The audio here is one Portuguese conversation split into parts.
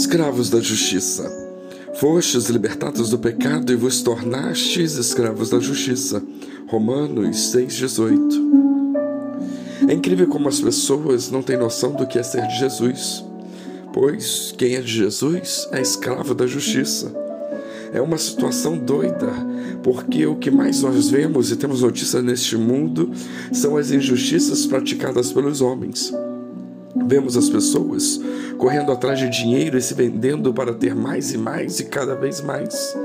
Escravos da justiça. Fostes libertados do pecado e vos tornastes escravos da justiça. Romanos 6,18. É incrível como as pessoas não têm noção do que é ser de Jesus, pois quem é de Jesus é escravo da justiça. É uma situação doida, porque o que mais nós vemos e temos notícia neste mundo são as injustiças praticadas pelos homens. Vemos as pessoas correndo atrás de dinheiro e se vendendo para ter mais e mais e cada vez mais.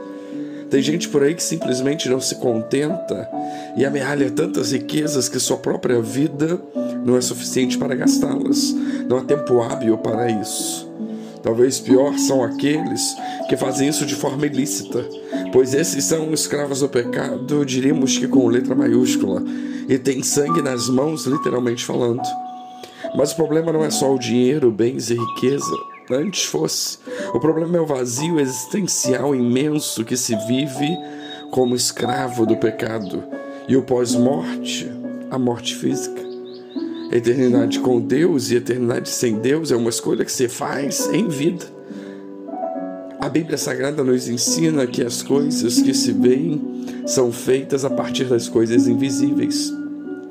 Tem gente por aí que simplesmente não se contenta e amealha tantas riquezas que sua própria vida não é suficiente para gastá-las. Não há tempo hábil para isso. Talvez pior são aqueles que fazem isso de forma ilícita, pois esses são escravos do pecado, diríamos que com letra maiúscula, e têm sangue nas mãos, literalmente falando. Mas o problema não é só o dinheiro, bens e riqueza. Antes fosse. O problema é o vazio existencial imenso que se vive como escravo do pecado e o pós-morte, a morte física. Eternidade com Deus e eternidade sem Deus é uma escolha que se faz em vida. A Bíblia Sagrada nos ensina que as coisas que se veem são feitas a partir das coisas invisíveis,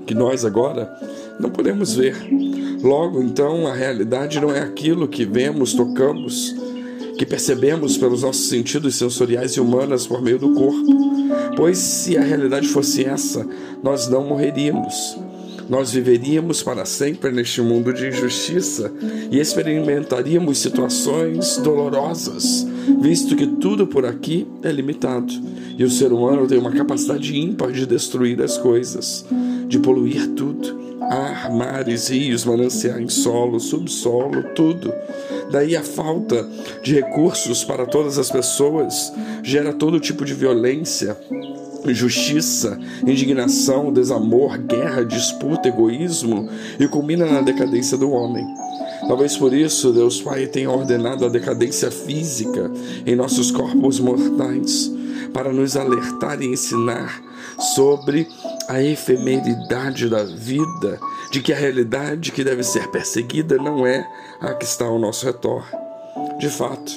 que nós agora não podemos ver. Logo, então, a realidade não é aquilo que vemos, tocamos, que percebemos pelos nossos sentidos sensoriais e humanas por meio do corpo. Pois se a realidade fosse essa, nós não morreríamos. Nós viveríamos para sempre neste mundo de injustiça e experimentaríamos situações dolorosas, visto que tudo por aqui é limitado e o ser humano tem uma capacidade ímpar de destruir as coisas, de poluir tudo ar, mares, rios, mananciais, solo, subsolo, tudo. Daí a falta de recursos para todas as pessoas gera todo tipo de violência, injustiça, indignação, desamor, guerra, disputa, egoísmo e culmina na decadência do homem. Talvez por isso Deus Pai tenha ordenado a decadência física em nossos corpos mortais, para nos alertar e ensinar sobre a efemeridade da vida, de que a realidade que deve ser perseguida não é a que está ao nosso redor. De fato,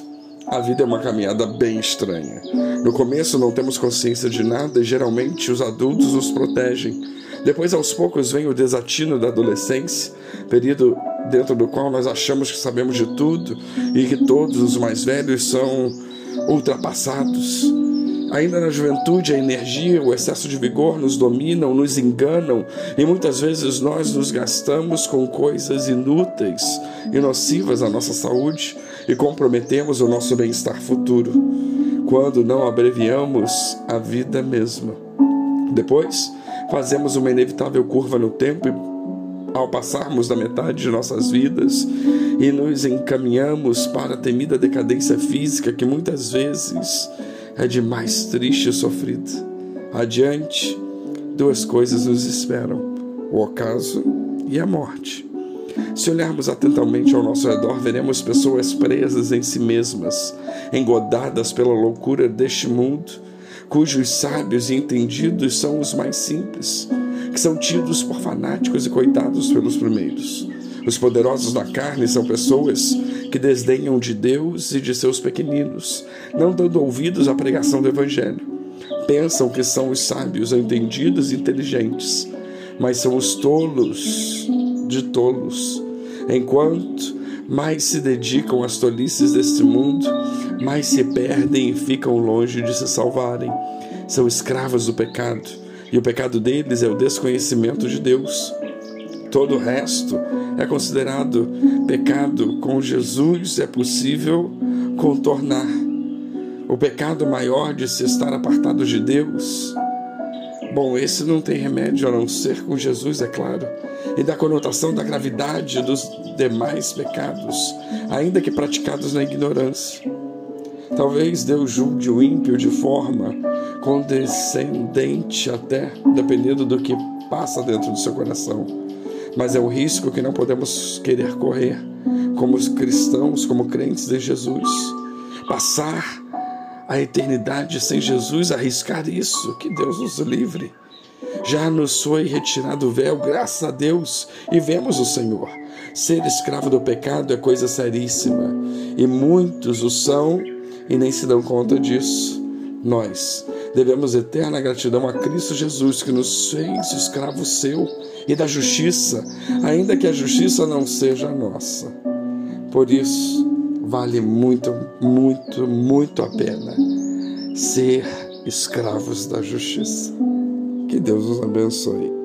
a vida é uma caminhada bem estranha. No começo não temos consciência de nada e geralmente os adultos nos protegem. Depois, aos poucos, vem o desatino da adolescência, período dentro do qual nós achamos que sabemos de tudo e que todos os mais velhos são ultrapassados. Ainda na juventude, a energia, o excesso de vigor nos dominam, nos enganam e muitas vezes nós nos gastamos com coisas inúteis e nocivas à nossa saúde e comprometemos o nosso bem-estar futuro, quando não abreviamos a vida mesma. Depois, fazemos uma inevitável curva no tempo e ao passarmos da metade de nossas vidas e nos encaminhamos para a temida decadência física que muitas vezes é de mais triste e sofrido. Adiante, duas coisas nos esperam: o ocaso e a morte. Se olharmos atentamente ao nosso redor, veremos pessoas presas em si mesmas, engodadas pela loucura deste mundo, cujos sábios e entendidos são os mais simples, que são tidos por fanáticos e coitados pelos primeiros. Os poderosos da carne são pessoas que desdenham de Deus e de seus pequeninos, não dando ouvidos à pregação do Evangelho. Pensam que são os sábios, entendidos e inteligentes, mas são os tolos de tolos. Enquanto mais se dedicam às tolices deste mundo, mais se perdem e ficam longe de se salvarem. São escravos do pecado, e o pecado deles é o desconhecimento de Deus. Todo o resto é considerado pecado. Com Jesus é possível contornar. O pecado maior de se estar apartado de Deus. Bom, esse não tem remédio a não ser com Jesus, é claro. E da conotação da gravidade dos demais pecados, ainda que praticados na ignorância. Talvez Deus julgue o ímpio de forma condescendente, até dependendo do que passa dentro do seu coração mas é o risco que não podemos querer correr como cristãos, como crentes de Jesus. Passar a eternidade sem Jesus, arriscar isso, que Deus nos livre. Já nos foi retirado o véu, graças a Deus, e vemos o Senhor. Ser escravo do pecado é coisa seríssima e muitos o são e nem se dão conta disso. Nós devemos eterna gratidão a Cristo Jesus que nos fez escravo seu e da justiça, ainda que a justiça não seja nossa. Por isso, vale muito, muito, muito a pena ser escravos da justiça. Que Deus nos abençoe.